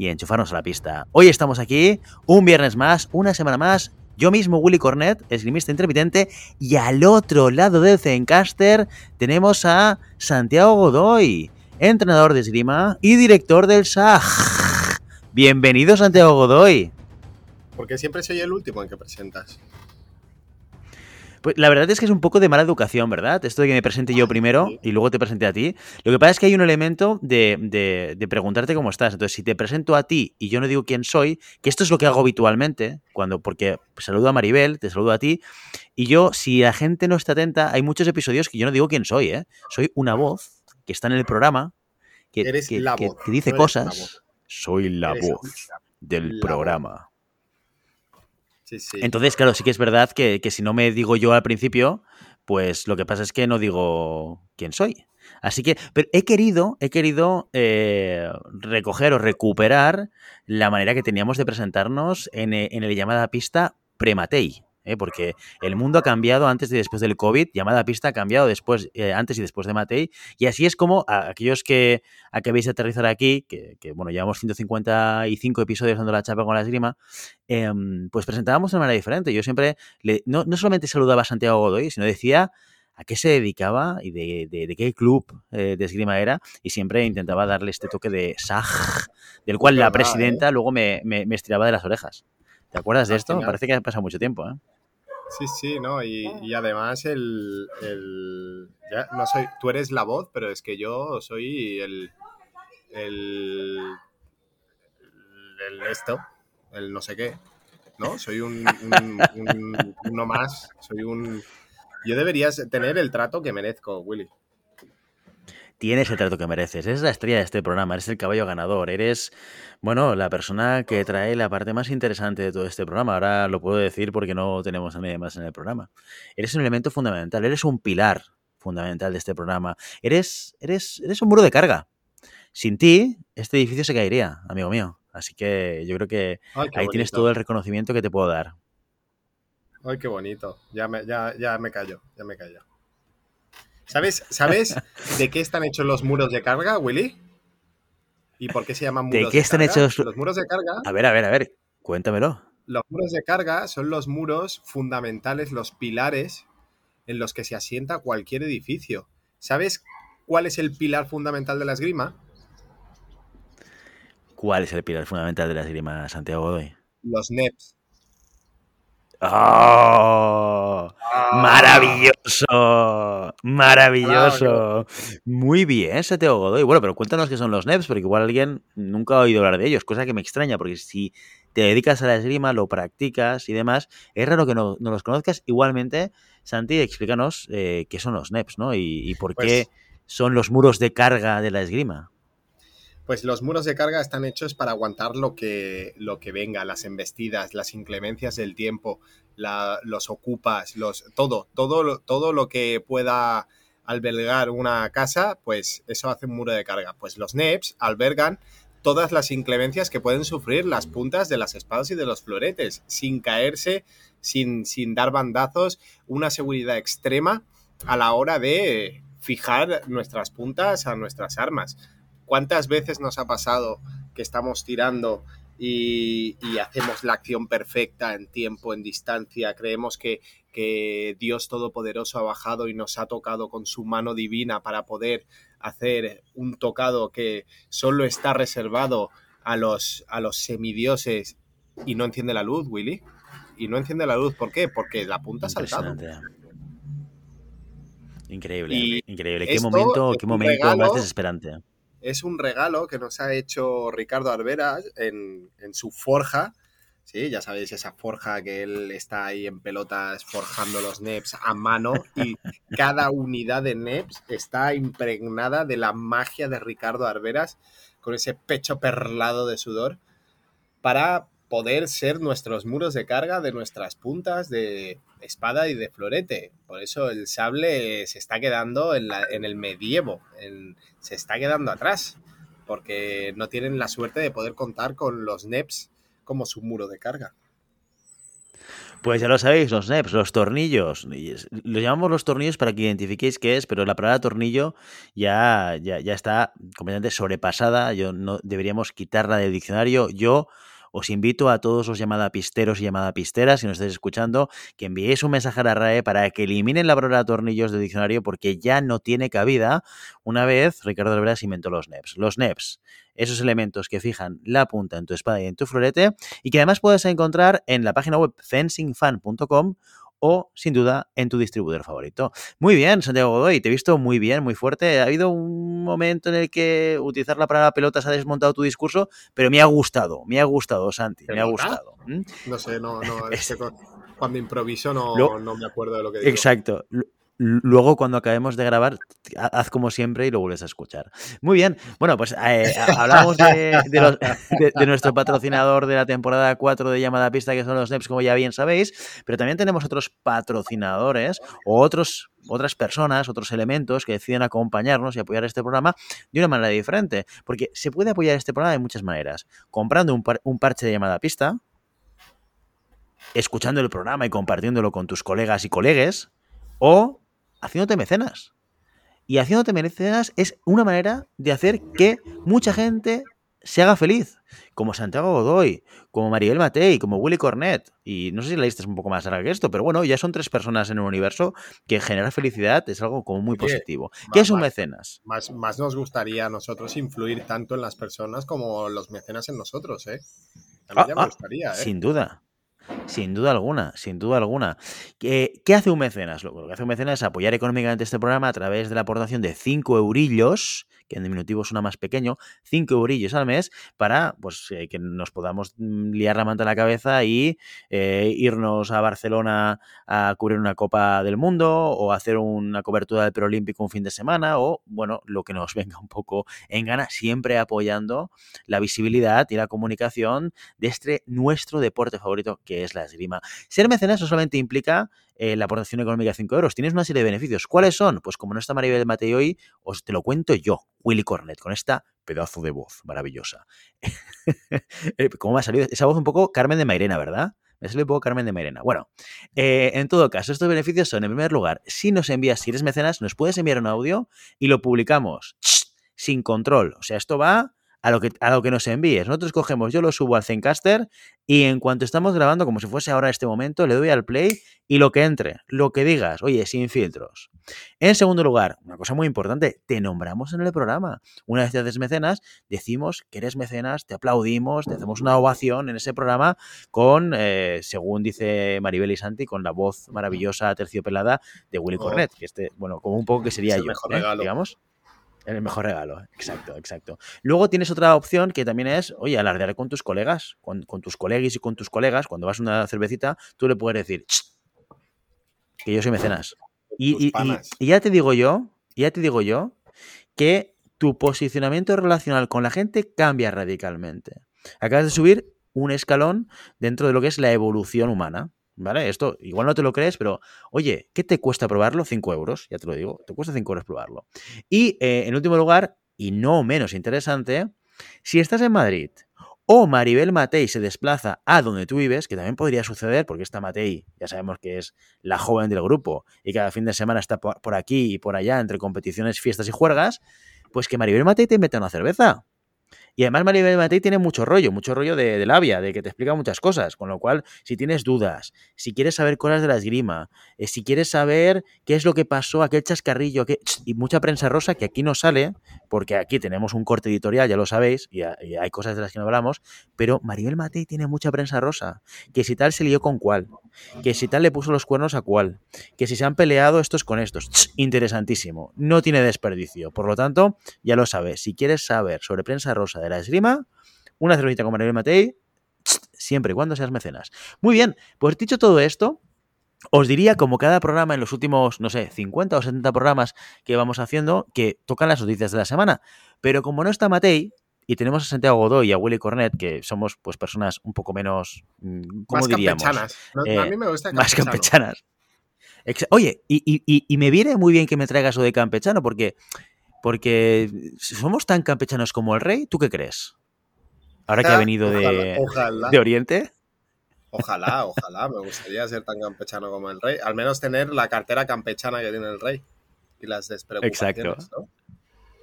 y enchufarnos a la pista. Hoy estamos aquí, un viernes más, una semana más. Yo mismo, Willy Cornet, esgrimista intermitente, y al otro lado del Zencaster tenemos a Santiago Godoy, entrenador de esgrima y director del SAG. Bienvenido, Santiago Godoy. Porque siempre soy el último en que presentas. Pues la verdad es que es un poco de mala educación, ¿verdad? Esto de que me presente yo primero y luego te presente a ti. Lo que pasa es que hay un elemento de, de, de, preguntarte cómo estás. Entonces, si te presento a ti y yo no digo quién soy, que esto es lo que hago habitualmente, cuando, porque saludo a Maribel, te saludo a ti, y yo, si la gente no está atenta, hay muchos episodios que yo no digo quién soy, ¿eh? Soy una voz que está en el programa, que, Eres que, la que- voz, que dice no cosas. la voz. Soy la Eres voz del la programa. Entonces, claro, sí que es verdad que, que si no me digo yo al principio, pues lo que pasa es que no digo quién soy. Así que, pero he querido, he querido eh, recoger o recuperar la manera que teníamos de presentarnos en, en el llamada pista prematei. ¿Eh? Porque el mundo ha cambiado antes y después del COVID, llamada pista ha cambiado después, eh, antes y después de Matei, y así es como a aquellos que acabéis de aterrizar aquí, que, que, bueno, llevamos 155 episodios dando la chapa con la esgrima, eh, pues presentábamos de manera diferente. Yo siempre, le, no, no, solamente saludaba a Santiago Godoy, sino decía a qué se dedicaba y de, de, de qué club eh, de esgrima era, y siempre intentaba darle este toque de SAG, del cual la presidenta luego me, me, me, estiraba de las orejas. ¿Te acuerdas de esto? Parece que ha pasado mucho tiempo, ¿eh? Sí, sí, ¿no? Y, y además el, el, ya no soy, tú eres la voz, pero es que yo soy el, el, el esto, el no sé qué, ¿no? Soy un, un, un, uno más, soy un... Yo deberías tener el trato que merezco, Willy. Tienes el trato que mereces, eres la estrella de este programa, eres el caballo ganador, eres, bueno, la persona que trae la parte más interesante de todo este programa. Ahora lo puedo decir porque no tenemos a nadie más en el programa. Eres un elemento fundamental, eres un pilar fundamental de este programa. Eres, eres, eres un muro de carga. Sin ti, este edificio se caería, amigo mío. Así que yo creo que Ay, ahí bonito. tienes todo el reconocimiento que te puedo dar. Ay, qué bonito. Ya me, ya, ya me callo, ya me callo. ¿Sabes, ¿Sabes de qué están hechos los muros de carga, Willy? ¿Y por qué se llaman muros de, ¿De qué están carga? hechos los muros de carga? A ver, a ver, a ver, cuéntamelo. Los muros de carga son los muros fundamentales, los pilares en los que se asienta cualquier edificio. ¿Sabes cuál es el pilar fundamental de la esgrima? ¿Cuál es el pilar fundamental de la esgrima, Santiago Godoy? Los NEPs. ¡Oh! ¡Maravilloso! ¡Maravilloso! Muy bien, Santiago Godoy. Bueno, pero cuéntanos qué son los NEPs, porque igual alguien nunca ha oído hablar de ellos, cosa que me extraña, porque si te dedicas a la esgrima, lo practicas y demás, es raro que no, no los conozcas. Igualmente, Santi, explícanos eh, qué son los NEPs, ¿no? Y, y por pues, qué son los muros de carga de la esgrima. Pues los muros de carga están hechos para aguantar lo que, lo que venga, las embestidas, las inclemencias del tiempo, los ocupas, los, todo, todo, todo lo que pueda albergar una casa, pues eso hace un muro de carga. Pues los NEPs albergan todas las inclemencias que pueden sufrir las puntas de las espadas y de los floretes, sin caerse, sin, sin dar bandazos, una seguridad extrema a la hora de fijar nuestras puntas a nuestras armas. ¿Cuántas veces nos ha pasado que estamos tirando y, y, hacemos la acción perfecta en tiempo, en distancia? Creemos que, que, Dios Todopoderoso ha bajado y nos ha tocado con su mano divina para poder hacer un tocado que solo está reservado a los, a los semidioses y no enciende la luz, Willy. Y no enciende la luz, ¿por qué? Porque la punta ha saltado. Increíble, y increíble. ¿Qué momento, qué momento regalo, más desesperante? Es un regalo que nos ha hecho Ricardo Arberas en, en, su forja. Sí, ya sabéis, esa forja que él está ahí en pelotas forjando los NEPs a mano y cada unidad de NEPs está impregnada de la magia de Ricardo Arberas con ese pecho perlado de sudor para poder ser nuestros muros de carga de nuestras puntas de espada y de florete. Por eso el sable se está quedando en, el medievo, se está quedando atrás, porque no tienen la suerte de poder contar con los NEPs como su muro de carga. Pues ya lo sabéis, los NEPs, los tornillos. Los llamamos los tornillos para que identifiquéis qué es, pero la palabra tornillo ya, ya, ya está completamente sobrepasada. Yo no deberíamos quitarla del diccionario. Yo os invito a todos los pisteros y pisteras, si nos estáis escuchando, que enviéis un mensaje a la RAE para que eliminen la palabra tornillos del diccionario porque ya no tiene cabida una vez Ricardo Alveras inventó los NEPs. Los NEPs, esos elementos que fijan la punta en tu espada y en tu florete y que además puedes encontrar en la página web fencingfan.com o, sin duda, en tu distribuidor favorito. Muy bien, Santiago Godoy, te he visto muy bien, muy fuerte. Ha habido un momento en el que utilizar la palabra pelotas ha desmontado tu discurso, pero me ha gustado, me ha gustado, Santi, me ha gustado. No sé, no, no, cuando improviso no, no, me acuerdo de lo que digo. Exacto. Luego, cuando acabemos de grabar, haz como siempre y lo vuelves a escuchar. Muy bien. Bueno, pues eh, hablamos de, nuestro patrocinador de la temporada 4 de Llamada Pista, que son los NEPs, como ya bien sabéis, pero también tenemos otros patrocinadores o otros otras personas, otros elementos que deciden acompañarnos y apoyar este programa de una manera diferente. Porque se puede apoyar este programa de muchas maneras. Comprando un, un parche de llamada pista, escuchando el programa y compartiéndolo con tus colegas y colegues, o haciéndote mecenas. Y haciéndote mecenas es una manera de hacer que mucha gente se haga feliz. Como Santiago Godoy, como Maribel Matei, como Willy Cornet. Y no sé si la lista es un poco más larga que esto, pero bueno, ya son tres personas en un universo que generar felicidad es algo como muy positivo. ¿Qué es un mecenas? Más, más nos gustaría a nosotros influir tanto en las personas como los mecenas en nosotros, ¿eh? Ah, me ah, gustaría, ¿eh? Sin duda. Sin duda alguna, sin duda alguna. ¿Qué, hace un mecenas? Lo que hace un mecenas es apoyar económicamente este programa a través de la aportación de 5 eurillos que en diminutivo suena más pequeño, 5 eurillos al mes para pues, eh, que nos podamos mm, liar la manta a la cabeza y eh, irnos a Barcelona a cubrir una Copa del Mundo o hacer una cobertura del Preolímpico un fin de semana o, bueno, lo que nos venga un poco en gana, siempre apoyando la visibilidad y la comunicación de este nuestro deporte favorito que es la esgrima. Ser mecenas no solamente implica eh, la aportación económica de 5 euros. Tienes una serie de beneficios. ¿Cuáles son? Pues como no está Maribel Mateo hoy, os te lo cuento yo, Willy Cornet, con esta pedazo de voz maravillosa. Eh, ¿Cómo me ha salido? Esa voz un poco Carmen de Mairena, ¿verdad? Me salido un poco Carmen de Mairena. Bueno, eh, en todo caso, estos beneficios son, en primer lugar, si nos envías, si eres mecenas, nos puedes enviar un audio y lo publicamos sin control. O sea, esto va a lo que, a lo que nos envíes. Nosotros cogemos, yo lo subo al Zencaster y en cuanto estamos grabando, como si fuese ahora este momento, le doy al play y lo que entre, lo que digas, oye, sin filtros. En segundo lugar, una cosa muy importante, te nombramos en el programa. Una vez te haces mecenas, decimos que eres mecenas, te aplaudimos, te hacemos una ovación en ese programa con, eh, según dice Maribel y Santi, con la voz maravillosa, terciopelada de Willy oh. Cornet, que este, bueno, como un poco que sería yo, ¿eh? digamos. El mejor regalo, exacto, exacto. Luego tienes otra opción que también es, oye, alardear con tus colegas, con, tus colegas y con tus colegas, cuando vas a una cervecita, tú le puedes decir que yo soy mecenas. Y, ya te digo yo, ya te digo yo, que tu posicionamiento relacional con la gente cambia radicalmente. Acabas de subir un escalón dentro de lo que es la evolución humana. ¿Vale? Esto igual no te lo crees, pero oye, ¿qué te cuesta probarlo? 5 euros, ya te lo digo, te cuesta 5 euros probarlo. Y eh, en último lugar, y no menos interesante, si estás en Madrid o Maribel Matei se desplaza a donde tú vives, que también podría suceder, porque esta Matei ya sabemos que es la joven del grupo y cada fin de semana está por aquí y por allá entre competiciones, fiestas y juergas, pues que Maribel Matei te meta una cerveza. Y además Maribel Matei tiene mucho rollo, mucho rollo de, labia, de que te explica muchas cosas. Con lo cual, si tienes dudas, si quieres saber cosas de la esgrima, eh, si quieres saber qué es lo que pasó, aquel chascarrillo, y mucha prensa rosa que aquí no sale, porque aquí tenemos un corte editorial, ya lo sabéis, y, hay cosas de las que no hablamos, pero Maribel Matei tiene mucha prensa rosa. Que si tal se lió con cuál, que si tal le puso los cuernos a cuál, que si se han peleado estos con estos. interesantísimo. No tiene desperdicio. Por lo tanto, ya lo sabes. Si quieres saber sobre prensa rosa de la esgrima, una cervecita con Maribel Matei, siempre y cuando seas mecenas. Muy bien, pues dicho todo esto, os diría, como cada programa en los últimos, no sé, 50 o 70 programas que vamos haciendo, que tocan las noticias de la semana. Pero como no está Matei, y tenemos a Santiago Godoy y a Willy Cornet, que somos pues personas un poco menos, mm, ¿cómo más diríamos? campechanas. No, Eh, a mí me gusta Más campechano. campechanas. Oye, y, y- y- y me viene muy bien que me traigas lo de campechano, porque, porque si somos tan campechanos como el rey, ¿tú qué crees? Ahora que ha venido de, Ojalá, de Oriente. ojalá, ojalá. Me gustaría ser tan campechano como el rey. Al menos tener la cartera campechana que tiene el rey. Y las despreocupaciones, ¿no?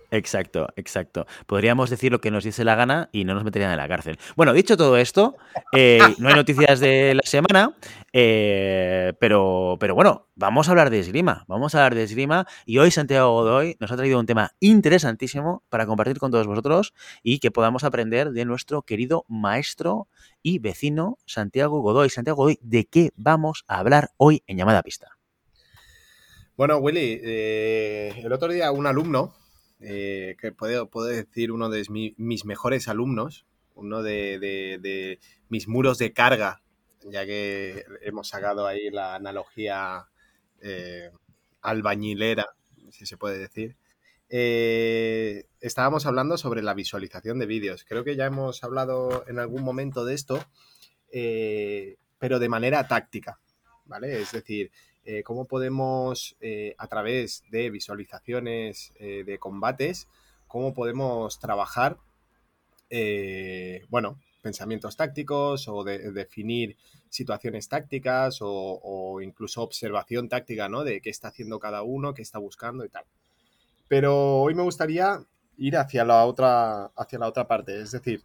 Exacto, exacto. Podríamos decir lo que nos dice la gana y no nos meterían en la cárcel. Bueno, dicho todo esto, eh, no hay noticias de la semana, eh, pero, pero bueno, vamos a hablar de esgrima. Vamos a hablar de esgrima y hoy Santiago Godoy nos ha traído un tema interesantísimo para compartir con todos vosotros y que podamos aprender de nuestro querido maestro y vecino Santiago Godoy. Santiago Godoy, ¿de qué vamos a hablar hoy en llamada pista? Bueno, Willy, eh, el otro día un alumno, eh, que puedo, puedo decir uno de mi- mis mejores alumnos, uno de, de- mis muros de carga, ya que hemos sacado ahí la analogía eh, albañilera, si se puede decir. Eh, estábamos hablando sobre la visualización de vídeos. Creo que ya hemos hablado en algún momento de esto, pero de manera táctica, ¿vale? Es decir, eh, cómo podemos, eh, a través de visualizaciones eh, de combates, cómo podemos trabajar, bueno, pensamientos tácticos o de, definir situaciones tácticas o, o incluso observación táctica, ¿no? De qué está haciendo cada uno, qué está buscando y tal. Pero hoy me gustaría ir hacia la otra, hacia la otra parte, es decir,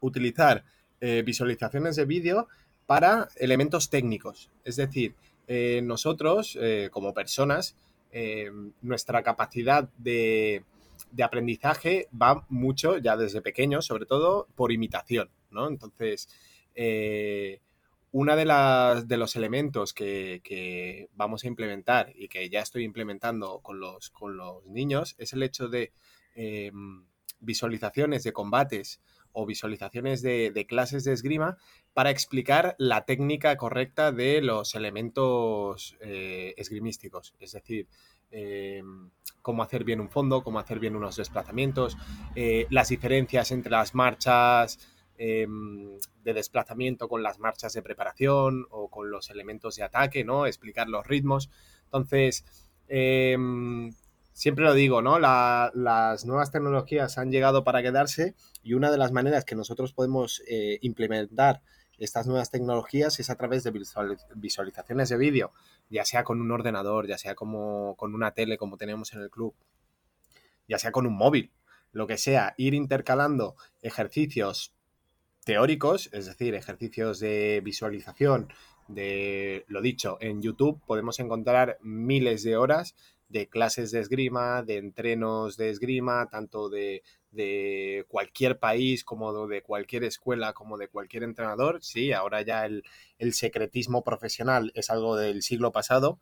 utilizar visualizaciones de vídeo para elementos técnicos. Es decir, eh, nosotros, eh, como personas, eh, nuestra capacidad de, de aprendizaje va mucho, ya desde pequeños, sobre todo por imitación, ¿no? Entonces, una de, de los elementos que, que vamos a implementar y que ya estoy implementando con los, con los niños es el hecho de visualizaciones de combates o visualizaciones de, clases de esgrima para explicar la técnica correcta de los elementos eh, esgrimísticos. Es decir, eh, cómo hacer bien un fondo, cómo hacer bien unos desplazamientos, eh, las diferencias entre las marchas de desplazamiento con las marchas de preparación o con los elementos de ataque, ¿no? Explicar los ritmos. Entonces, siempre lo digo, ¿no? La, las nuevas tecnologías han llegado para quedarse y una de las maneras que nosotros podemos eh, implementar estas nuevas tecnologías es a través de visualizaciones de vídeo, ya sea con un ordenador, ya sea como con una tele como tenemos en el club, ya sea con un móvil, lo que sea, ir intercalando ejercicios teóricos, es decir, ejercicios de visualización, de lo dicho, en YouTube podemos encontrar miles de horas de clases de esgrima, de entrenos de esgrima, tanto de, de, cualquier país como de cualquier escuela, como de cualquier entrenador. Sí, ahora ya el, el secretismo profesional es algo del siglo pasado.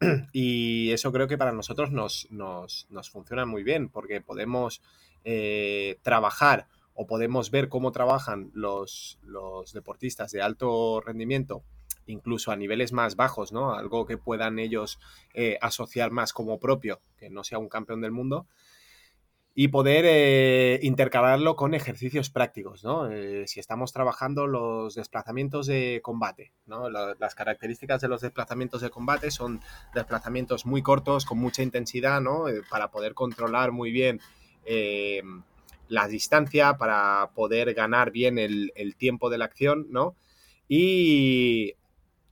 Y eso creo que para nosotros nos, nos, nos funciona muy bien, porque podemos eh, trabajar o podemos ver cómo trabajan los, los deportistas de alto rendimiento incluso a niveles más bajos, ¿no? Algo que puedan ellos eh, asociar más como propio, que no sea un campeón del mundo, y poder eh, intercalarlo con ejercicios prácticos, ¿no? Eh, si estamos trabajando los desplazamientos de combate, ¿no? La, las características de los desplazamientos de combate son desplazamientos muy cortos, con mucha intensidad, ¿no? Para poder controlar muy bien la distancia, para poder ganar bien el, el tiempo de la acción, ¿no? Y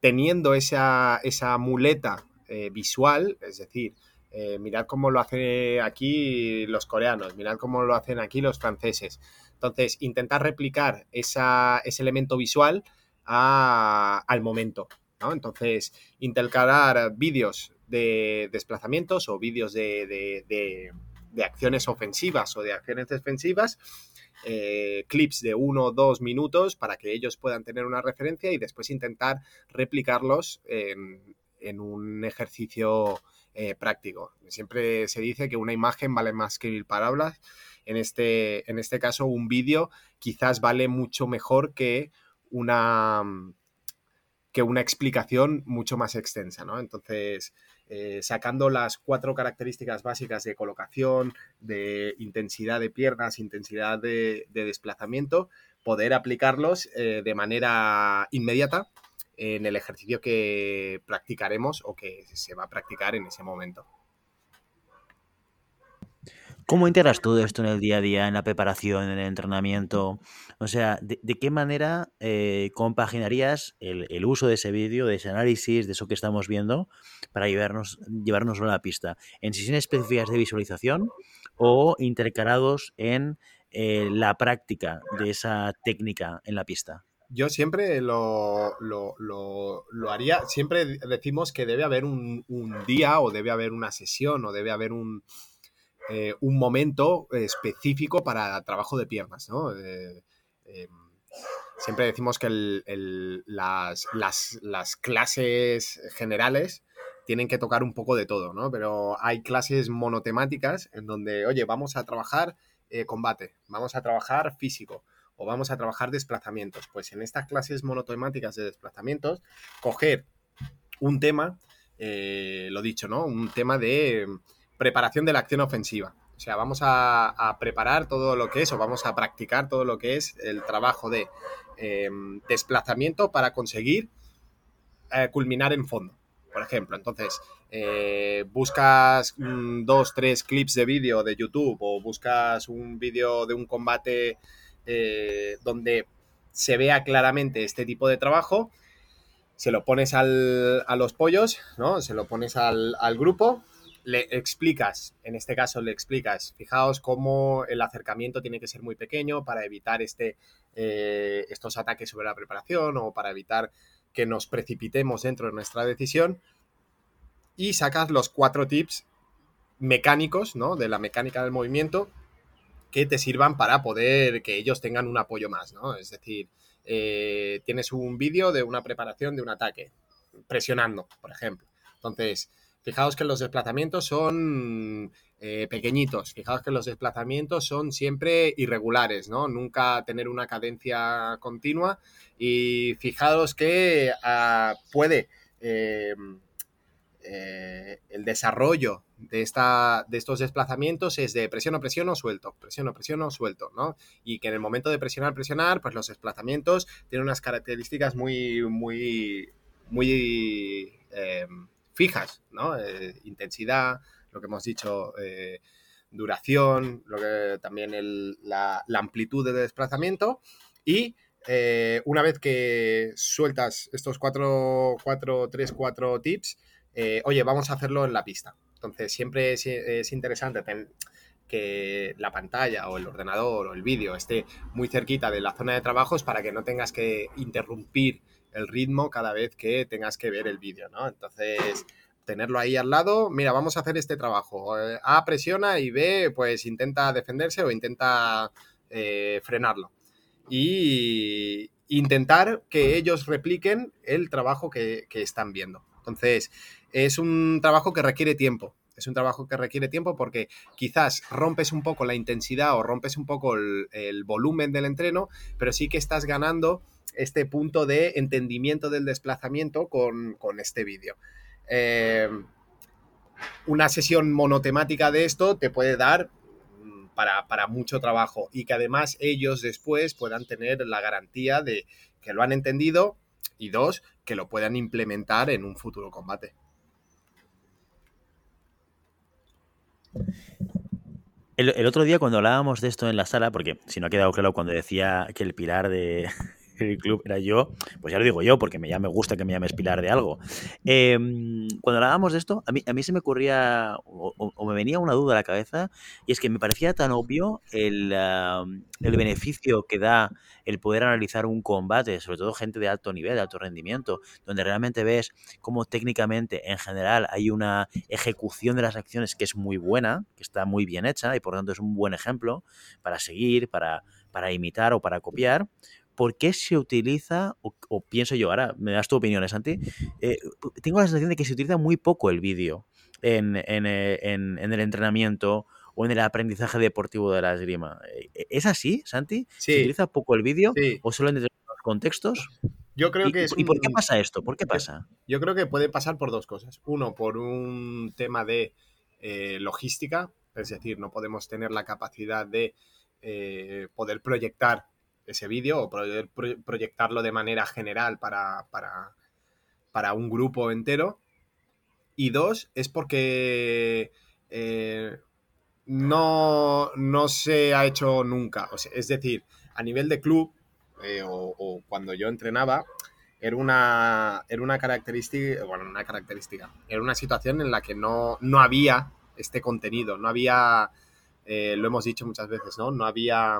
teniendo esa, esa muleta eh, visual, es decir, eh, mirad cómo lo hacen aquí los coreanos, mirad cómo lo hacen aquí los franceses. Entonces, intentar replicar esa, ese elemento visual al momento. ¿no? Entonces, intercalar vídeos de desplazamientos o vídeos de, de, de, de, acciones ofensivas o de acciones defensivas eh, clips de uno o dos minutos para que ellos puedan tener una referencia y después intentar replicarlos en, un ejercicio eh, práctico. Siempre se dice que una imagen vale más que mil palabras. En este, en este caso, un vídeo quizás vale mucho mejor que una, que una explicación mucho más extensa, ¿no? Entonces, eh, sacando las cuatro características básicas de colocación, de intensidad de piernas, intensidad de, desplazamiento, poder aplicarlos eh, de manera inmediata en el ejercicio que practicaremos o que se va a practicar en ese momento. ¿Cómo integras todo esto en el día a día, en la preparación, en el entrenamiento? O sea, ¿de, qué manera eh, compaginarías el, uso de ese vídeo, de ese análisis, de eso que estamos viendo, para llevarnos, llevárnoslo a la pista? ¿En sesiones específicas de visualización o intercalados en eh, la práctica de esa técnica en la pista? Yo siempre lo, haría, siempre decimos que debe haber un día o debe haber una sesión o debe haber un, eh, un momento específico para trabajo de piernas, ¿no? Eh, em, siempre decimos que las, clases generales tienen que tocar un poco de todo, ¿no? Pero hay clases monotemáticas en donde, oye, vamos a trabajar eh, combate, vamos a trabajar físico o vamos a trabajar desplazamientos. Pues en estas clases monotemáticas de desplazamientos, coger un tema, lo dicho, ¿no? Un tema de preparación de la acción ofensiva. O sea, vamos a, preparar todo lo que es o vamos a practicar todo lo que es el trabajo de em, desplazamiento para conseguir eh, culminar en fondo, por ejemplo. Entonces, eh, buscas dos, tres clips de vídeo de YouTube o buscas un vídeo de un combate eh, donde se vea claramente este tipo de trabajo, se lo pones a los pollos, ¿no? Se lo pones al, al grupo le explicas, en este caso le explicas, fijaos cómo el acercamiento tiene que ser muy pequeño para evitar este, eh, estos ataques sobre la preparación o para evitar que nos precipitemos dentro de nuestra decisión y sacas los cuatro tips mecánicos, ¿no? De la mecánica del movimiento que te sirvan para poder que ellos tengan un apoyo más, ¿no? Es decir, eh, tienes un vídeo de una preparación de un ataque, presionando, por ejemplo. Entonces, Fijaos que los desplazamientos son eh, pequeñitos, fijaos que los desplazamientos son siempre irregulares, ¿no? Nunca tener una cadencia continua y fijaos que ah, puede eh, eh, el desarrollo de, esta, de estos desplazamientos es de presiono, presiono, suelto, presiono, presiono, suelto, ¿no? Y que en el momento de presionar, presionar, pues los desplazamientos tienen unas características muy, muy, muy fijas, ¿no? Eh, intensidad, lo que hemos dicho, eh, duración, lo que, también la, amplitud de desplazamiento y eh, una vez que sueltas estos cuatro, cuatro, tres, cuatro tips, oye, vamos a hacerlo en la pista. Entonces, siempre es, interesante que la pantalla o el ordenador o el vídeo esté muy cerquita de la zona de trabajos para que no tengas que interrumpir el ritmo cada vez que tengas que ver el vídeo, ¿no? Entonces, tenerlo ahí al lado, mira, vamos a hacer este trabajo. Eh, a presiona y B, pues intenta defenderse o intenta eh, frenarlo. Y intentar que ellos repliquen el trabajo que, están viendo. Entonces, es un trabajo que requiere tiempo. Es un trabajo que requiere tiempo porque quizás rompes un poco la intensidad o rompes un poco el volumen del entreno, pero sí que estás ganando este punto de entendimiento del desplazamiento con, este vídeo. Eh, una sesión monotemática de esto te puede dar mm, para, mucho trabajo y que además ellos después puedan tener la garantía de que lo han entendido y dos, que lo puedan implementar en un futuro combate. El, otro día cuando hablábamos de esto en la sala, porque si no ha quedado claro cuando decía que el pilar de, el club era yo, pues ya lo digo yo, porque me, ya me gusta que me llames Pilar de algo. Em, cuando hablábamos de esto, a mí, a mí se me ocurría o, me venía una duda a la cabeza, y es que me parecía tan obvio el, el beneficio que da el poder analizar un combate, sobre todo gente de alto nivel, de alto rendimiento, donde realmente ves cómo técnicamente en general hay una ejecución de las acciones que es muy buena, que está muy bien hecha y por tanto es un buen ejemplo para seguir, para, para imitar o para copiar, ¿por qué se utiliza, o, pienso yo, ahora me das tu opinión, Santi, eh, tengo la sensación de que se utiliza muy poco el vídeo en, eh, el entrenamiento o en el aprendizaje deportivo de la esgrima. Eh, ¿Es así, Santi? ¿Se utiliza poco el vídeo o solo en determinados contextos? Yo creo ¿Y, que es ¿y por qué pasa esto? ¿Por qué pasa? Yo creo que puede pasar por dos cosas. Uno, por un tema de eh, logística, es decir, no podemos tener la capacidad de eh, poder proyectar ese vídeo o proyectarlo de manera general para, para, para un grupo entero. Y dos, es porque eh, no, no se ha hecho nunca. O sea, es decir, a nivel de club eh, o, o cuando yo entrenaba, era una, era una característica, bueno, una característica, era una situación en la que no, no había este contenido, no había, eh, lo hemos dicho muchas veces, ¿no? No había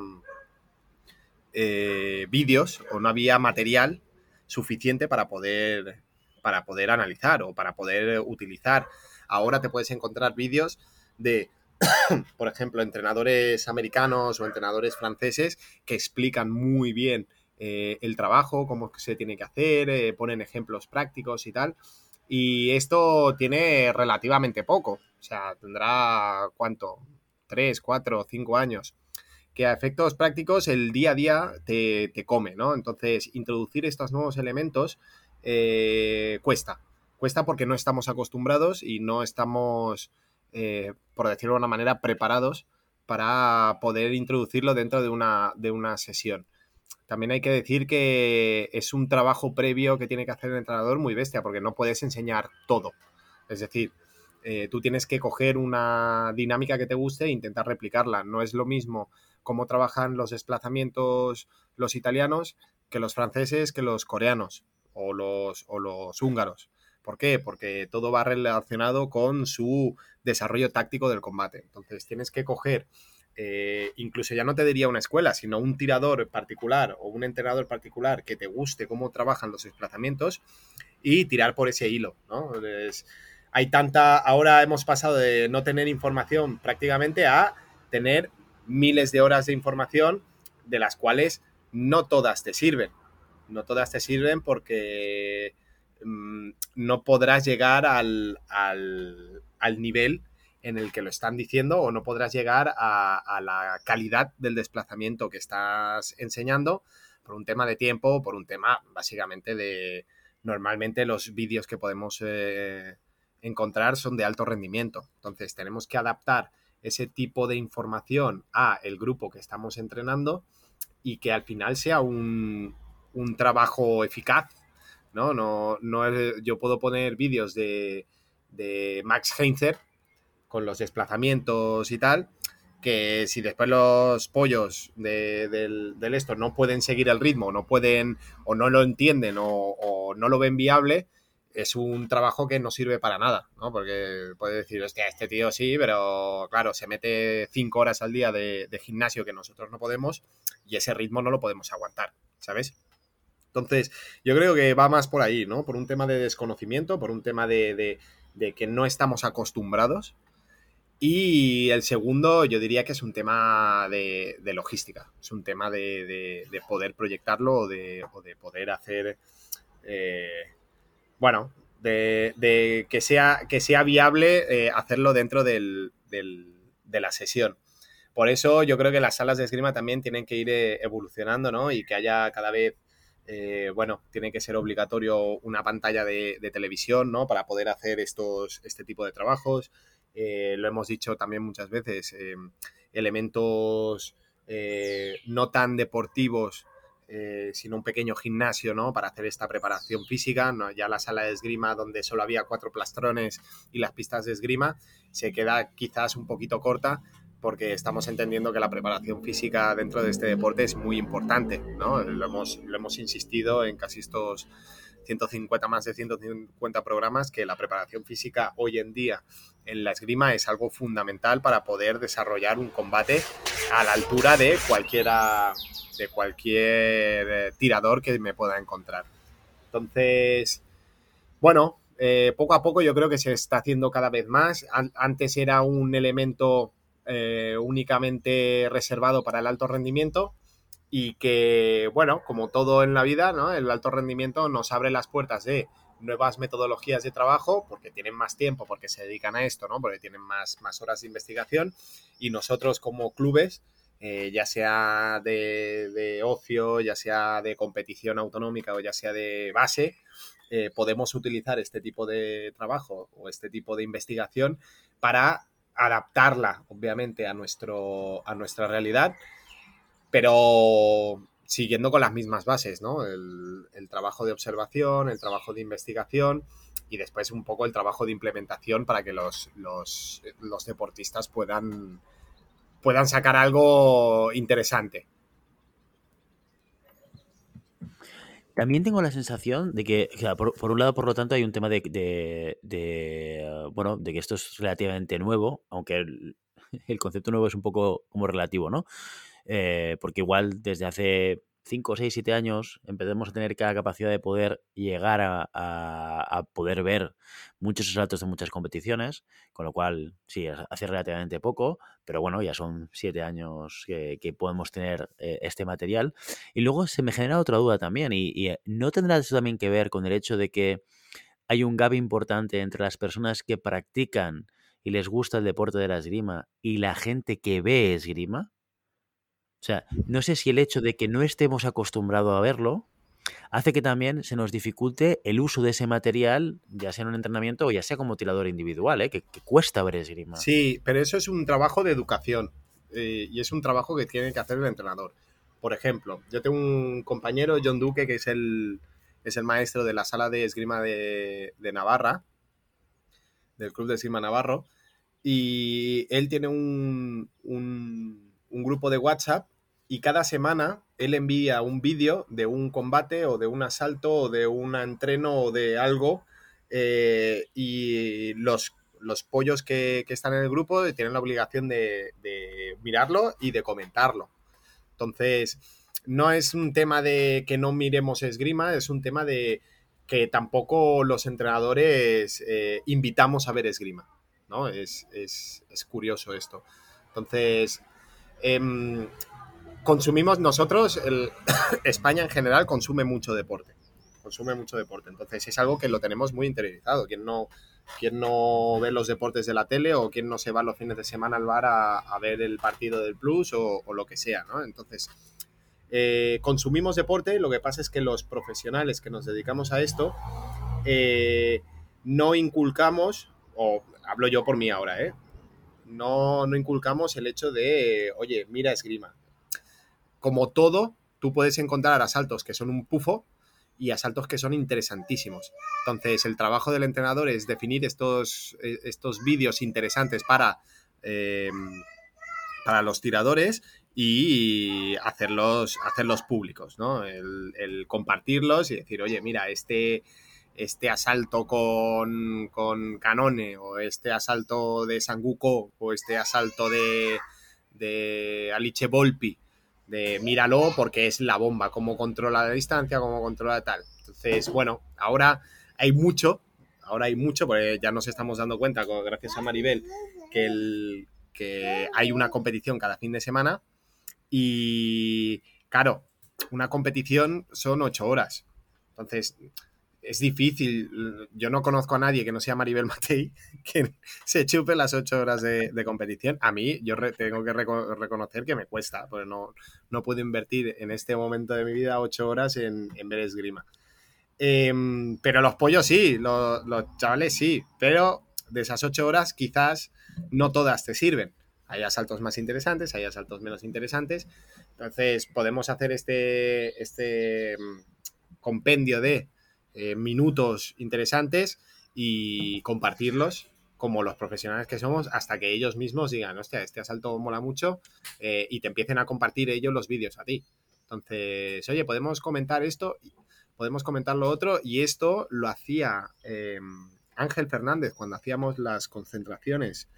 eh, vídeos o no había material suficiente para poder, para poder analizar o para poder utilizar. Ahora te puedes encontrar vídeos de, por ejemplo, entrenadores americanos o entrenadores franceses que explican muy bien eh, el trabajo, cómo se tiene que hacer, eh, ponen ejemplos prácticos y tal. Y esto tiene relativamente poco. O sea, tendrá cuánto, tres, cuatro, cinco años. Que a efectos prácticos el día a día te, te come, ¿no? Entonces, introducir estos nuevos elementos eh, cuesta. Cuesta porque no estamos acostumbrados y no estamos, eh, por decirlo de una manera, preparados para poder introducirlo dentro de una, de una sesión. También hay que decir que es un trabajo previo que tiene que hacer el entrenador muy bestia, porque no puedes enseñar todo. Es decir, eh, tú tienes que coger una dinámica que te guste e intentar replicarla. No es lo mismo cómo trabajan los desplazamientos los italianos que los franceses que los coreanos o los, o los húngaros. ¿Por qué? Porque todo va relacionado con su desarrollo táctico del combate. Entonces tienes que coger eh, incluso ya no te diría una escuela, sino un tirador particular o un entrenador particular que te guste cómo trabajan los desplazamientos y tirar por ese hilo, ¿no? Hay tanta, ahora hemos pasado de no tener información prácticamente a tener miles de horas de información de las cuales no todas te sirven. No todas te sirven porque mmm, no podrás llegar al, al, al nivel en el que lo están diciendo o no podrás llegar a, a, la calidad del desplazamiento que estás enseñando por un tema de tiempo, por un tema básicamente de normalmente los vídeos que podemos eh, encontrar son de alto rendimiento. Entonces tenemos que adaptar ese tipo de información a el grupo que estamos entrenando y que al final sea un, un trabajo eficaz. ¿no? No, no yo puedo poner vídeos de, de Max Heinzer con los desplazamientos y tal, que si después los pollos de, del, esto no pueden seguir el ritmo, no pueden o no lo entienden o, no lo ven viable, es un trabajo que no sirve para nada, ¿no? Porque puede decir, hostia, este tío sí, pero claro, se mete cinco horas al día de, gimnasio que nosotros no podemos y ese ritmo no lo podemos aguantar, ¿sabes? Entonces, yo creo que va más por ahí, ¿no? Por un tema de desconocimiento, por un tema de, de, que no estamos acostumbrados y el segundo, yo diría que es un tema de, logística, es un tema de poder proyectarlo o de, o poder hacer, eh, bueno, de, que, sea, que sea viable eh, hacerlo dentro del, del, de la sesión. Por eso yo creo que las salas de esgrima también tienen que ir eh, evolucionando, ¿no? Y que haya cada vez, eh, bueno, tiene que ser obligatorio una pantalla de, televisión, ¿no? Para poder hacer estos, este tipo de trabajos. Eh, lo hemos dicho también muchas veces, eh, elementos eh, no tan deportivos, eh, sino un pequeño gimnasio, ¿no? Para hacer esta preparación física, ¿no? Ya la sala de esgrima donde solo había cuatro plastrones y las pistas de esgrima se queda quizás un poquito corta porque estamos entendiendo que la preparación física dentro de este deporte es muy importante, ¿no? Lo hemos, lo hemos insistido en casi estos 150, más de 150 programas, que la preparación física hoy en día en la esgrima es algo fundamental para poder desarrollar un combate a la altura de cualquiera, de cualquier tirador que me pueda encontrar. Entonces, bueno, eh, poco a poco yo creo que se está haciendo cada vez más. Antes era un elemento eh, únicamente reservado para el alto rendimiento y que, bueno, como todo en la vida, ¿no? El alto rendimiento nos abre las puertas de nuevas metodologías de trabajo porque tienen más tiempo, porque se dedican a esto, ¿no? Porque tienen más, más horas de investigación y nosotros como clubes eh, ya sea de, ocio, ya sea de competición autonómica o ya sea de base, eh, podemos utilizar este tipo de trabajo o este tipo de investigación para adaptarla, obviamente, a, nuestro, a nuestra realidad, pero siguiendo con las mismas bases, ¿no? El, trabajo de observación, el trabajo de investigación y después un poco el trabajo de implementación para que los, los, deportistas puedan, puedan sacar algo interesante. También tengo la sensación de que, por, un lado, por lo tanto, hay un tema de, bueno, de que esto es relativamente nuevo, aunque el, el concepto nuevo es un poco como relativo, ¿no? Eh, porque igual desde hace 5, 6, 7 años empecemos a tener cada capacidad de poder llegar a, poder ver muchos saltos de muchas competiciones, con lo cual sí, hace relativamente poco, pero bueno, ya son 7 años que, podemos tener eh, este material. Y luego se me genera otra duda también, y, y, eh, no tendrá eso también que ver con el hecho de que hay un gap importante entre las personas que practican y les gusta el deporte de la esgrima y la gente que ve esgrima. O sea, no sé si el hecho de que no estemos acostumbrados a verlo hace que también se nos dificulte el uso de ese material, ya sea en un entrenamiento o ya sea como tirador individual, ¿eh? que, cuesta ver esgrima. Sí, pero eso es un trabajo de educación eh, y es un trabajo que tiene que hacer el entrenador. Por ejemplo, yo tengo un compañero, John Duque, que es el, es el maestro de la sala de esgrima de, Navarra, del Club de Esgrima Navarro, y él tiene un, un, un grupo de WhatsApp y cada semana él envía un vídeo de un combate o de un asalto o de un entreno o de algo eh, y los, los pollos que, están en el grupo tienen la obligación de, mirarlo y de comentarlo. Entonces, no es un tema de que no miremos esgrima, es un tema de que tampoco los entrenadores eh, invitamos a ver esgrima. ¿no? Es, curioso esto. Entonces, em, consumimos nosotros, España en general consume mucho deporte. Consume mucho deporte. Entonces es algo que lo tenemos muy interiorizado. Quien no, no ve los deportes de la tele o quien no se va los fines de semana al bar a, ver el partido del Plus o, lo que sea, ¿no? Entonces, eh, consumimos deporte, lo que pasa es que los profesionales que nos dedicamos a esto eh, no inculcamos, o hablo yo por mí ahora, ¿eh? No, no inculcamos el hecho de, oye, mira esgrima, como todo, tú puedes encontrar asaltos que son un pufo y asaltos que son interesantísimos. Entonces, el trabajo del entrenador es definir estos, e, estos vídeos interesantes para, em, para los tiradores y hacerlos, hacerlos públicos, ¿no? El, compartirlos y decir, oye, mira, este, este asalto con, con Canone o este asalto de Sanguko o este asalto de, de Alice Volpi de míralo porque es la bomba, cómo controla la distancia, cómo controla tal. Entonces, bueno, ahora hay mucho, ahora hay mucho, porque ya nos estamos dando cuenta, gracias a Maribel, que, el, que hay una competición cada fin de semana y, claro, una competición son ocho horas. Entonces, es difícil. Yo no conozco a nadie que no sea Maribel Matei que se chupe las ocho horas de, competición. A mí, yo tengo que reconocer que me cuesta, porque no, no puedo invertir en este momento de mi vida ocho horas en, ver esgrima. Em, pero los pollos sí, los, chavales sí, pero de esas ocho horas quizás no todas te sirven. Hay asaltos más interesantes, hay asaltos menos interesantes. Entonces podemos hacer este, este mm, compendio de eh, minutos interesantes y compartirlos como los profesionales que somos hasta que ellos mismos digan, hostia, este asalto mola mucho eh, y te empiecen a compartir ellos los vídeos a ti. Entonces, oye, podemos comentar esto, podemos comentar lo otro y esto lo hacía em, Ángel Fernández cuando hacíamos las concentraciones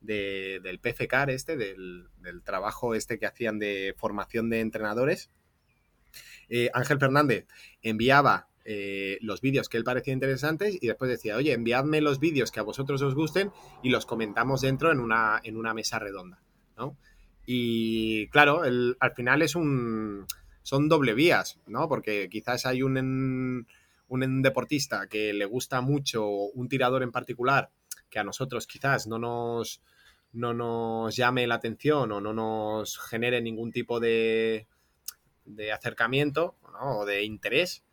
del PFCAR este, del, trabajo este que hacían de formación de entrenadores. Eh, Ángel Fernández enviaba eh, los vídeos que él parecía interesantes y después decía, oye, enviadme los vídeos que a vosotros os gusten y los comentamos dentro en una, en una mesa redonda, ¿no? Y claro, al final es un... son doble vías, ¿no? Porque quizás hay un, un deportista que le gusta mucho un tirador en particular que a nosotros quizás no nos no nos llame la atención o no nos genere ningún tipo de, de acercamiento o de interés.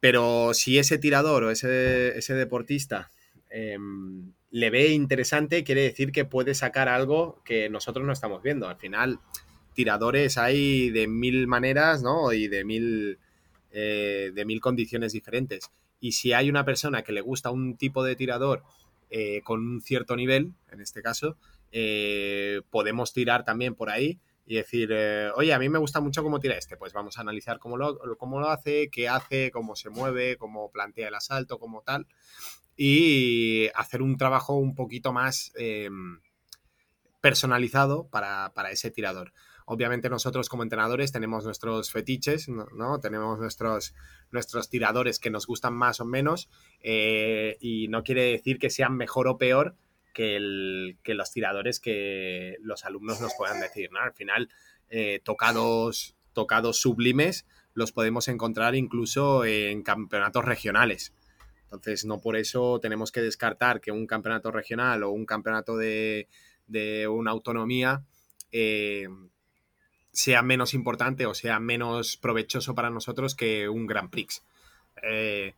Pero si ese tirador o ese, ese deportista em, le ve interesante, quiere decir que puede sacar algo que nosotros no estamos viendo. Al final, tiradores hay de mil maneras, ¿no? Y de mil, eh, de mil condiciones diferentes. Y si hay una persona que le gusta un tipo de tirador eh, con un cierto nivel, en este caso, eh, podemos tirar también por ahí y decir, oye, a mí me gusta mucho cómo tira este, pues vamos a analizar cómo lo, cómo lo hace, qué hace, cómo se mueve, cómo plantea el asalto, cómo tal y hacer un trabajo un poquito más em, personalizado para, ese tirador. Obviamente nosotros como entrenadores tenemos nuestros fetiches, ¿no? Tenemos nuestros, nuestros tiradores que nos gustan más o menos eh, y no quiere decir que sean mejor o peor que, los tiradores que los alumnos nos puedan decir, ¿no? Al final, eh, tocados, tocados sublimes los podemos encontrar incluso en campeonatos regionales. Entonces, no por eso tenemos que descartar que un campeonato regional o un campeonato de, una autonomía eh, sea menos importante o sea menos provechoso para nosotros que un Grand Prix. Eh,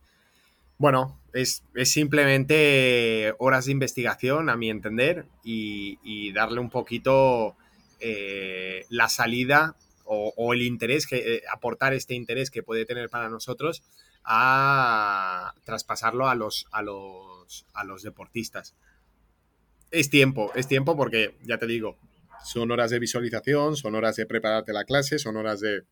bueno, es, simplemente horas de investigación, a mi entender, y, darle un poquito eh, la salida o, el interés, que, aportar este interés que puede tener para nosotros a traspasarlo a los, a los, a los deportistas. Es tiempo, es tiempo porque, ya te digo, son horas de visualización, son horas de prepararte la clase, son horas de,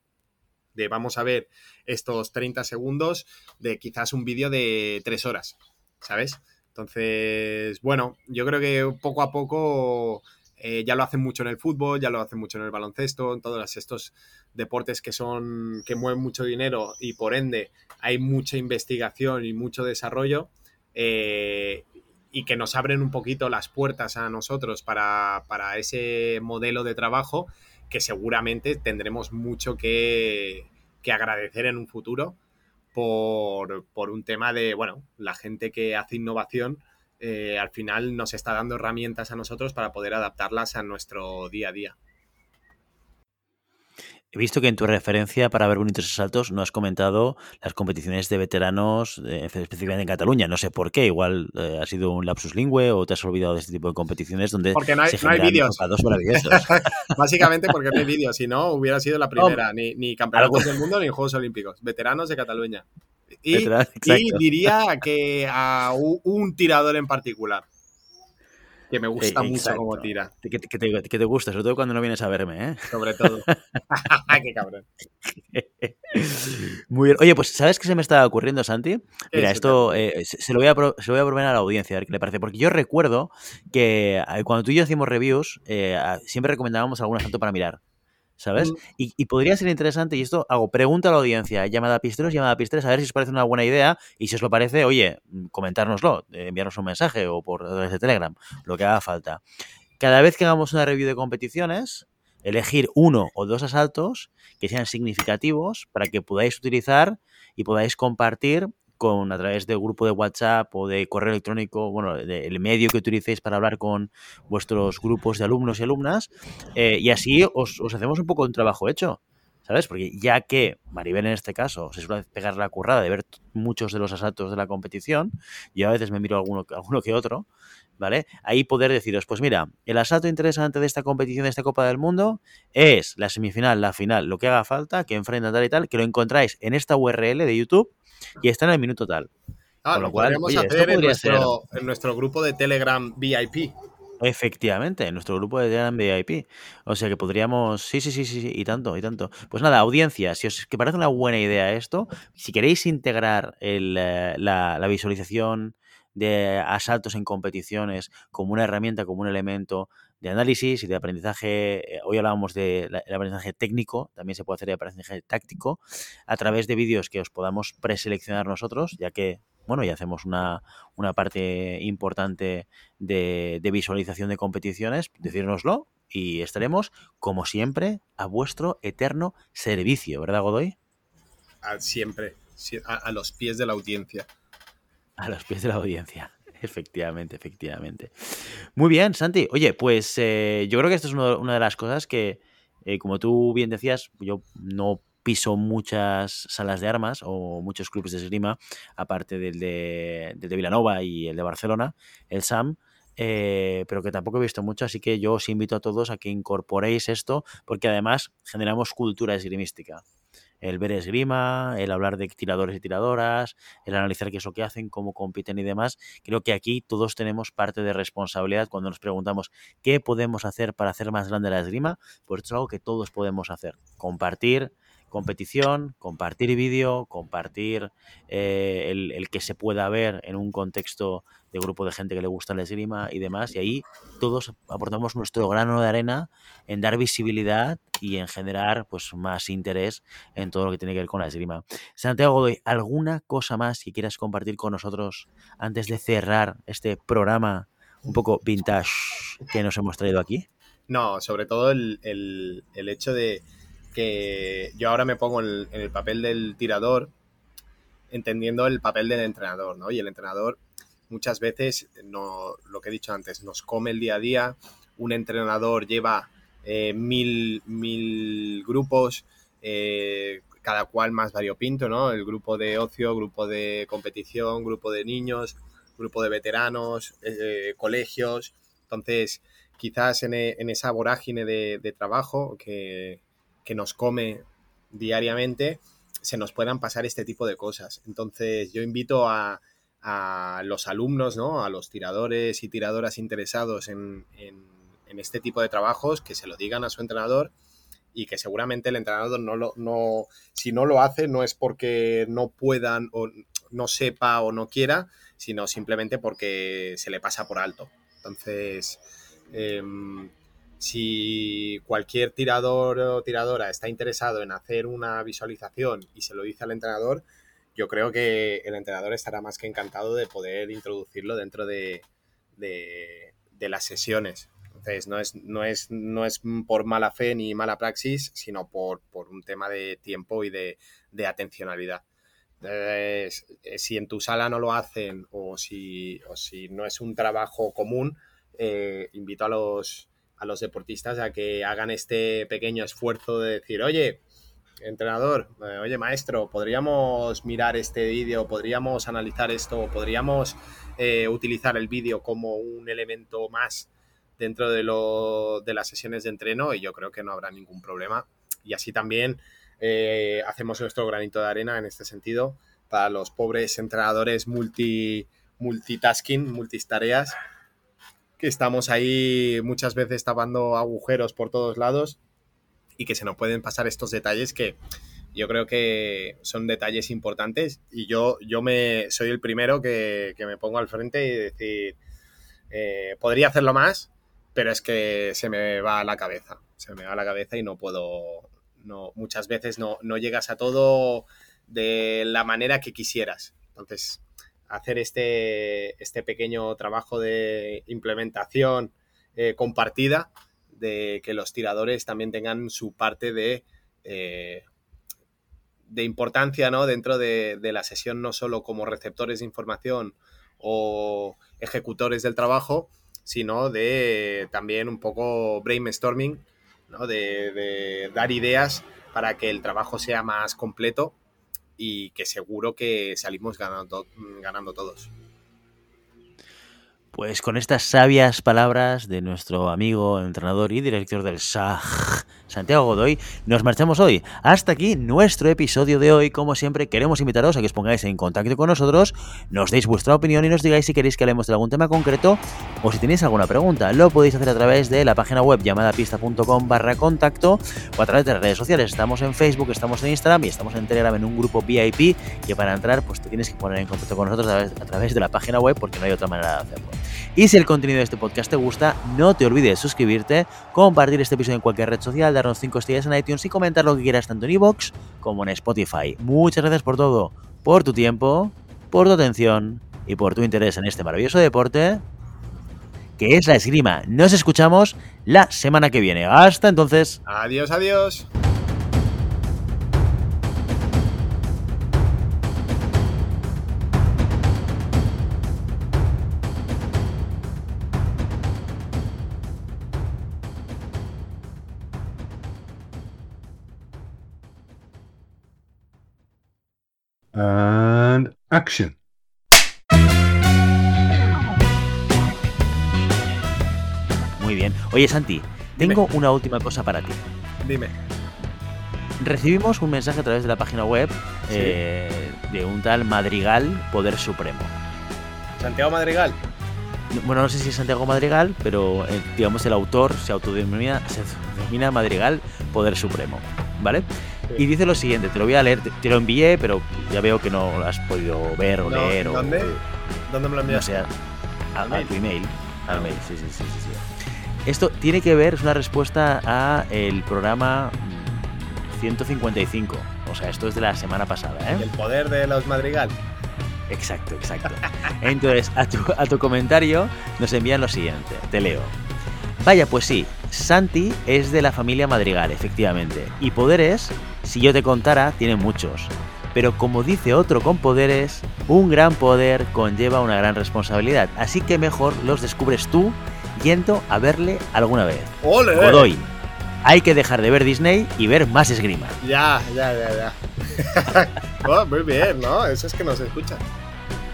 de vamos a ver estos 30 segundos de quizás un vídeo de 3 horas, ¿sabes? Entonces, bueno, yo creo que poco a poco eh, ya lo hacen mucho en el fútbol, ya lo hacen mucho en el baloncesto, en todos estos deportes que son que mueven mucho dinero y por ende hay mucha investigación y mucho desarrollo eh, y que nos abren un poquito las puertas a nosotros para, ese modelo de trabajo que seguramente tendremos mucho que, agradecer en un futuro por, por, un tema de, bueno, la gente que hace innovación eh, al final nos está dando herramientas a nosotros para poder adaptarlas a nuestro día a día. He visto que en tu referencia para ver bonitos asaltos no has comentado las competiciones de veteranos, eh, específicamente en Cataluña. No sé por qué, igual eh, ha sido un lapsus lingüe o te has olvidado de este tipo de competiciones donde porque no hay, se no hay vídeos. Básicamente porque no hay vídeos, si no hubiera sido la primera, ni, ni campeonatos del mundo ni Juegos Olímpicos. Veteranos de Cataluña. Y, y diría que a un tirador en particular que me gusta mucho cómo tira. Que, te, gusta, sobre todo cuando no vienes a verme, ¿eh? Sobre todo. ¡Qué cabrón! Muy bien. Oye, pues ¿sabes qué se me está ocurriendo, Santi? Mira, esto eh, se, lo voy a, se lo voy a proponer a la audiencia, a ver qué le parece. Porque yo recuerdo que eh, cuando tú y yo hacíamos reviews, eh, siempre recomendábamos algún asalto para mirar. ¿Sabes? Mm. Y, podría ser interesante, y esto hago pregunta a la audiencia, llamada a pisteros, llamada a pisteros, a ver si os parece una buena idea, y si os lo parece, oye, comentárnoslo, enviarnos un mensaje o por través de Telegram, lo que haga falta. Cada vez que hagamos una review de competiciones, elegir uno o dos asaltos que sean significativos para que podáis utilizar y podáis compartir con a través del grupo de WhatsApp o de correo electrónico, bueno, el medio que utilicéis para hablar con vuestros grupos de alumnos y alumnas, eh, y así os, hacemos un poco un trabajo hecho. ¿Sabes? Porque ya que Maribel en este caso se suele pegar la currada de ver muchos de los asaltos de la competición, yo a veces me miro alguno, alguno que otro, ¿vale? Ahí poder deciros, pues mira, el asalto interesante de esta competición, de esta Copa del Mundo, es la semifinal, la final, lo que haga falta, que enfrenta tal y tal, que lo encontráis en esta URL de YouTube y está en el minuto tal. Ah, lo cual, podríamos hacer en nuestro, en nuestro grupo de Telegram VIP. Efectivamente, en nuestro grupo de Telegram VIP. O sea que podríamos. Sí, sí, sí, sí, y tanto, y tanto. Pues nada, audiencia, si os que parece una buena idea esto, si queréis integrar el, eh, la, la, visualización de asaltos en competiciones como una herramienta, como un elemento de análisis y de aprendizaje. Eh, hoy hablábamos del de aprendizaje técnico, también se puede hacer de aprendizaje táctico a través de vídeos que os podamos preseleccionar nosotros, ya que, bueno, ya hacemos una, una parte importante de, de visualización de competiciones, decírnoslo y estaremos, como siempre, a vuestro eterno servicio, ¿verdad, Godoy? siempre, a, a los pies de la audiencia. A los pies de la audiencia. Efectivamente, efectivamente. Muy bien, Santi. Oye, pues eh, yo creo que esto es una de las cosas que, eh, como tú bien decías, yo no piso muchas salas de armas o muchos clubes de esgrima, aparte del de, del de Vilanova y el de Barcelona, el SAM, eh, pero que tampoco he visto mucho, así que yo os invito a todos a que incorporéis esto, porque además generamos cultura esgrimística el ver esgrima, el hablar de tiradores y tiradoras, el analizar qué es lo que hacen, cómo compiten y demás. Creo que aquí todos tenemos parte de responsabilidad cuando nos preguntamos qué podemos hacer para hacer más grande la esgrima, pues esto es algo que todos podemos hacer. Compartir, competición, compartir vídeo, compartir eh, el, que se pueda ver en un contexto de grupo de gente que le gusta la esgrima y demás. Y ahí todos aportamos nuestro grano de arena en dar visibilidad y en generar pues, más interés en todo lo que tiene que ver con la esgrima. Santiago Godoy, ¿alguna cosa más que quieras compartir con nosotros antes de cerrar este programa un poco vintage que nos hemos traído aquí? No, sobre todo el, el hecho de que yo ahora me pongo en el, papel del tirador, entendiendo el papel del entrenador, ¿no? Y el entrenador muchas veces, no, lo que he dicho antes, nos come el día a día. Un entrenador lleva eh, mil, mil, grupos, eh, cada cual más variopinto, ¿no? El grupo de ocio, grupo de competición, grupo de niños, grupo de veteranos, eh, colegios. Entonces, quizás en, esa vorágine de trabajo que, que nos come diariamente, se nos puedan pasar este tipo de cosas. Entonces yo invito a, los alumnos, ¿no? a los tiradores y tiradoras interesados en, este tipo de trabajos, que se lo digan a su entrenador y que seguramente el entrenador no lo, no, si no lo hace no es porque no puedan o no sepa o no quiera, sino simplemente porque se le pasa por alto. Entonces, em, si cualquier tirador o tiradora está interesado en hacer una visualización y se lo dice al entrenador, yo creo que el entrenador estará más que encantado de poder introducirlo dentro de, las sesiones. Entonces, no es, no, es, no es por mala fe ni mala praxis, sino por, un tema de tiempo y de, atencionalidad. si en tu sala no lo hacen o si, si no es un trabajo común, eh, invito a los, a los deportistas a que hagan este pequeño esfuerzo de decir, oye, entrenador, eh, oye, maestro, podríamos mirar este vídeo, podríamos analizar esto, podríamos eh, utilizar el vídeo como un elemento más dentro de, lo, de las sesiones de entreno y yo creo que no habrá ningún problema. Y así también eh, hacemos nuestro granito de arena en este sentido para los pobres entrenadores multi, multitasking, multitareas que estamos ahí muchas veces tapando agujeros por todos lados y que se nos pueden pasar estos detalles que yo creo que son detalles importantes y yo, yo me soy el primero que, me pongo al frente y decir, eh, podría hacerlo más, pero es que se me va a la cabeza, se me va a la cabeza y no puedo, no, muchas veces no, no llegas a todo de la manera que quisieras. Entonces, hacer este, este pequeño trabajo de implementación eh, compartida, de que los tiradores también tengan su parte de, eh, de importancia ¿no? dentro de, la sesión, no solo como receptores de información o ejecutores del trabajo, sino de también un poco brainstorming, ¿no? de, de dar ideas para que el trabajo sea más completo y que seguro que salimos ganando, ganando todos. Pues con estas sabias palabras de nuestro amigo, entrenador y director del SAG, Santiago Godoy, nos marchamos hoy. Hasta aquí nuestro episodio de hoy. Como siempre, queremos invitaros a que os pongáis en contacto con nosotros, nos deis vuestra opinión y nos digáis si queréis que hablemos de algún tema concreto o si tenéis alguna pregunta. Lo podéis hacer a través de la página web llamada pista.com barra contacto o a través de las redes sociales. Estamos en Facebook, estamos en Instagram y estamos en Telegram en un grupo VIP que para entrar pues te tienes que poner en contacto con nosotros a través de la página web porque no hay otra manera de hacerlo. Y si el contenido de este podcast te gusta, no te olvides suscribirte, compartir este episodio en cualquier red social, darnos 5 estrellas en iTunes y comentar lo que quieras tanto en iVoox como en Spotify. Muchas gracias por todo, por tu tiempo, por tu atención y por tu interés en este maravilloso deporte que es la esgrima. Nos escuchamos la semana que viene. Hasta entonces. Adiós, adiós. And action. Muy bien. Oye, Santi, Dime. tengo una última cosa para ti. Dime. Recibimos un mensaje a través de la página web Sí. eh, de un tal Madrigal Poder Supremo. Santiago Madrigal. Bueno, no sé si es Santiago Madrigal, pero eh, digamos el autor se autodenomina, se autodenomina Madrigal Poder Supremo, ¿vale? Sí. Y dice lo siguiente, te lo voy a leer, te, te lo envié, pero ya veo que no lo has podido ver o No, leer o ¿Dónde? ¿Dónde me lo no enviaste? sé, a, tu email, al mail, sí, sí, sí, sí, sí. Esto tiene que ver, es una respuesta a el programa mm, 155, o sea, esto es de la semana pasada, ¿eh? El poder de los Madrigal. Exacto, exacto. Entonces, a tu, a tu comentario nos envían lo siguiente, te leo. Vaya, pues sí, Santi es de la familia Madrigal, efectivamente. Y poderes, si yo te contara, tiene muchos. Pero como dice otro con poderes, un gran poder conlleva una gran responsabilidad. Así que mejor los descubres tú yendo a verle alguna vez. ¡Ole! Godoy, hay que dejar de ver Disney y ver más esgrima. Ya, ya, ya, ya. Oh, muy bien, ¿no? Eso es que nos escucha.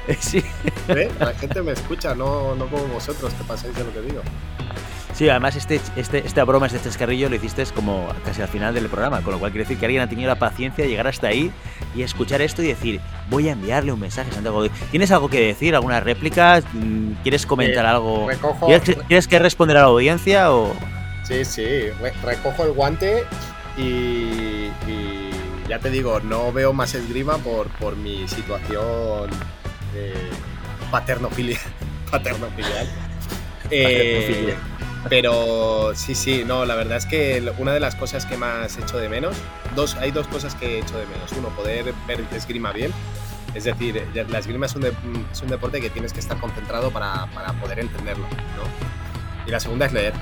Sí. ¿eh? La gente me escucha, no, no como vosotros que pasáis de lo que digo. Sí, además este, este, esta broma, este chascarrillo lo hiciste como casi al final del programa, con lo cual quiere decir que alguien ha tenido la paciencia de llegar hasta ahí y escuchar esto y decir, voy a enviarle un mensaje a Santiago Godoy. ¿Tienes algo que decir? ¿Alguna réplica? Mm, ¿Quieres comentar Eh, algo? Recojo, ¿Quieres, quieres que responder a la audiencia o...? sí, sí, re- recojo el guante y, y ya te digo, no veo más esgrima por, por mi situación eh, paternofilia, paternofilial. Eh. Pero sí, sí, no, la verdad es que una de las cosas que más echo de menos, dos, hay dos cosas que echo de menos. Uno, poder ver esgrima bien. Es decir, la esgrima es un, de- es un deporte que tienes que estar concentrado para, para poder entenderlo, ¿no? Y la segunda es leer.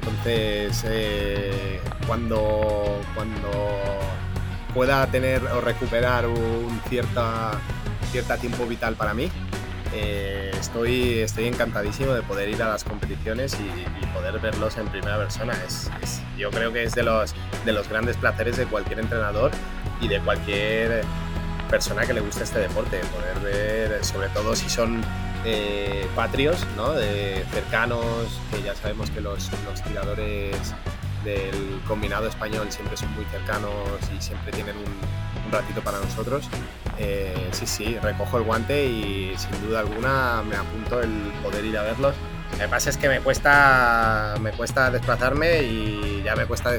Entonces, eh, cuando, cuando pueda tener o recuperar un cierta, cierta tiempo vital para mí, eh, estoy, estoy encantadísimo de poder ir a las competiciones y, poder verlos en primera persona. Es- yo creo que es de los, de los grandes placeres de cualquier entrenador y de cualquier persona que le guste este deporte, poder ver, sobre todo si son eh, patrios, ¿no? de cercanos, que ya sabemos que los, los tiradores del combinado español siempre son muy cercanos y siempre tienen un, un ratito para nosotros. Eh, sí, sí, recojo el guante y sin duda alguna me apunto el poder ir a verlos. Lo que pasa es que me cuesta, me cuesta desplazarme y ya me cuesta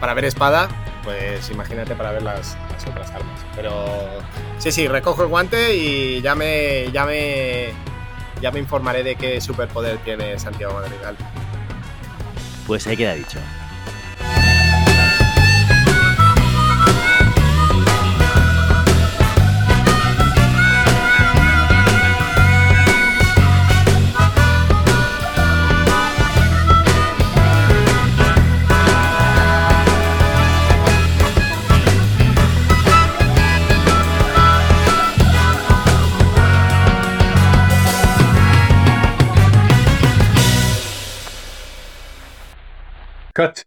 para ver espada, pues imagínate para ver las, las otras armas. Pero sí, sí, recojo el guante y ya me, ya me, ya me informaré de qué superpoder tiene Santiago Madrigal. Pues ahí queda dicho. Cut.